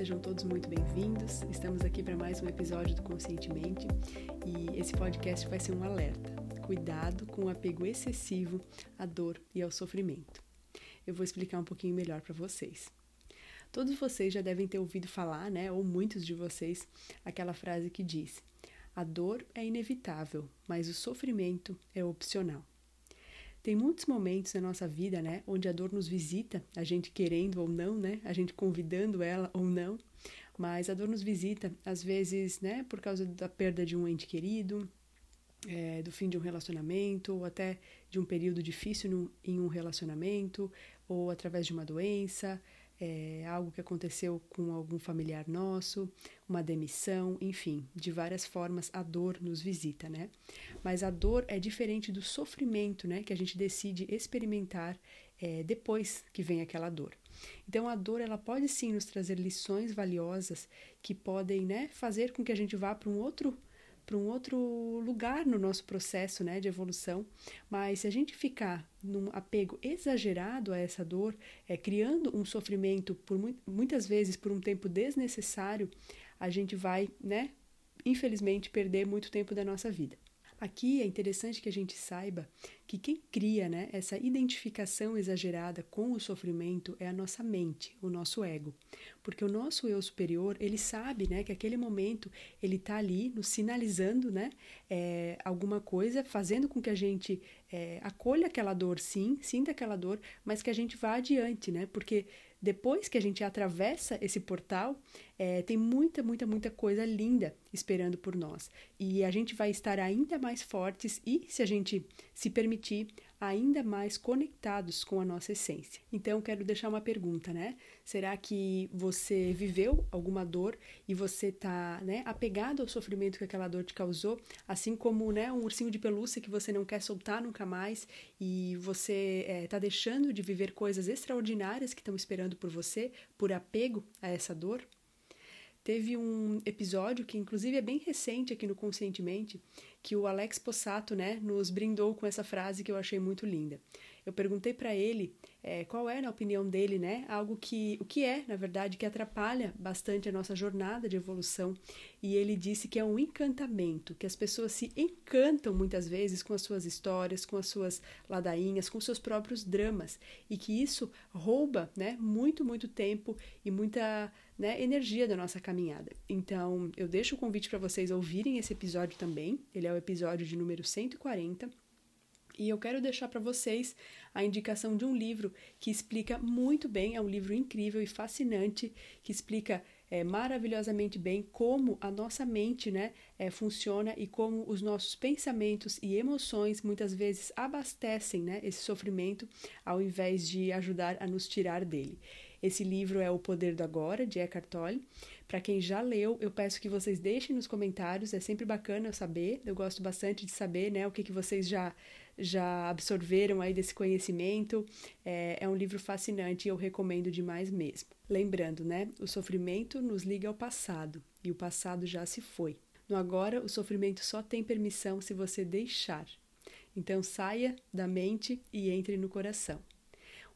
sejam todos muito bem-vindos. Estamos aqui para mais um episódio do Conscientemente e esse podcast vai ser um alerta. Cuidado com o apego excessivo à dor e ao sofrimento. Eu vou explicar um pouquinho melhor para vocês. Todos vocês já devem ter ouvido falar, né, ou muitos de vocês, aquela frase que diz: a dor é inevitável, mas o sofrimento é opcional. Tem muitos momentos na nossa vida, né, onde a dor nos visita, a gente querendo ou não, né, a gente convidando ela ou não, mas a dor nos visita, às vezes, né, por causa da perda de um ente querido, é, do fim de um relacionamento, ou até de um período difícil no, em um relacionamento, ou através de uma doença, é, algo que aconteceu com algum familiar nosso, uma demissão, enfim, de várias formas a dor nos visita, né? Mas a dor é diferente do sofrimento, né? Que a gente decide experimentar é, depois que vem aquela dor. Então a dor ela pode sim nos trazer lições valiosas que podem, né, fazer com que a gente vá para um outro para um outro lugar no nosso processo né, de evolução. Mas se a gente ficar num apego exagerado a essa dor, é, criando um sofrimento por muitas vezes por um tempo desnecessário, a gente vai, né, infelizmente, perder muito tempo da nossa vida. Aqui é interessante que a gente saiba que quem cria né, essa identificação exagerada com o sofrimento é a nossa mente, o nosso ego. Porque o nosso eu superior, ele sabe né, que aquele momento ele está ali nos sinalizando né, é, alguma coisa, fazendo com que a gente é, acolha aquela dor, sim, sinta aquela dor, mas que a gente vá adiante, né? Porque depois que a gente atravessa esse portal, é, tem muita, muita, muita coisa linda esperando por nós. E a gente vai estar ainda mais fortes e, se a gente se permitir, ainda mais conectados com a nossa essência. Então, quero deixar uma pergunta, né? Será que você viveu alguma dor e você está né, apegado ao sofrimento que aquela dor te causou, assim como né, um ursinho de pelúcia que você não quer soltar nunca mais e você está é, deixando de viver coisas extraordinárias que estão esperando por você por apego a essa dor? Teve um episódio que, inclusive, é bem recente aqui no Conscientemente, que o Alex Possato né, nos brindou com essa frase que eu achei muito linda. Eu perguntei para ele é, qual é, na opinião dele, né, algo que, o que é, na verdade, que atrapalha bastante a nossa jornada de evolução. E ele disse que é um encantamento, que as pessoas se encantam muitas vezes com as suas histórias, com as suas ladainhas, com seus próprios dramas, e que isso rouba, né, muito, muito tempo e muita né, energia da nossa caminhada. Então, eu deixo o convite para vocês ouvirem esse episódio também. Ele é o episódio de número 140 e eu quero deixar para vocês a indicação de um livro que explica muito bem, é um livro incrível e fascinante, que explica é, maravilhosamente bem como a nossa mente né, é, funciona e como os nossos pensamentos e emoções muitas vezes abastecem né, esse sofrimento ao invés de ajudar a nos tirar dele. Esse livro é O Poder do Agora, de Eckhart Tolle. Para quem já leu, eu peço que vocês deixem nos comentários, é sempre bacana eu saber. Eu gosto bastante de saber né, o que, que vocês já já absorveram aí desse conhecimento. É, é um livro fascinante e eu recomendo demais mesmo. Lembrando, né? O sofrimento nos liga ao passado e o passado já se foi. No agora, o sofrimento só tem permissão se você deixar. Então saia da mente e entre no coração.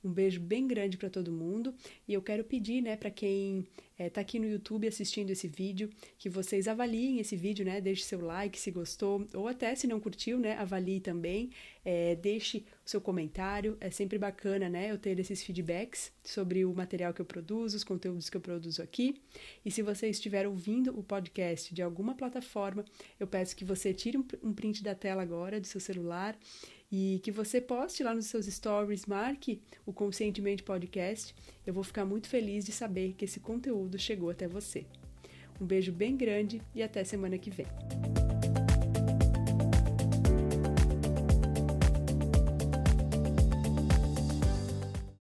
Um beijo bem grande para todo mundo e eu quero pedir, né, para quem está eh, aqui no YouTube assistindo esse vídeo, que vocês avaliem esse vídeo, né, deixe seu like se gostou ou até se não curtiu, né, avalie também, é, deixe o seu comentário, é sempre bacana, né, eu ter esses feedbacks sobre o material que eu produzo, os conteúdos que eu produzo aqui. E se você estiver ouvindo o podcast de alguma plataforma, eu peço que você tire um print da tela agora do seu celular e que você poste lá nos seus stories, marque o Conscientemente Podcast. Eu vou ficar muito feliz de saber que esse conteúdo chegou até você. Um beijo bem grande e até semana que vem.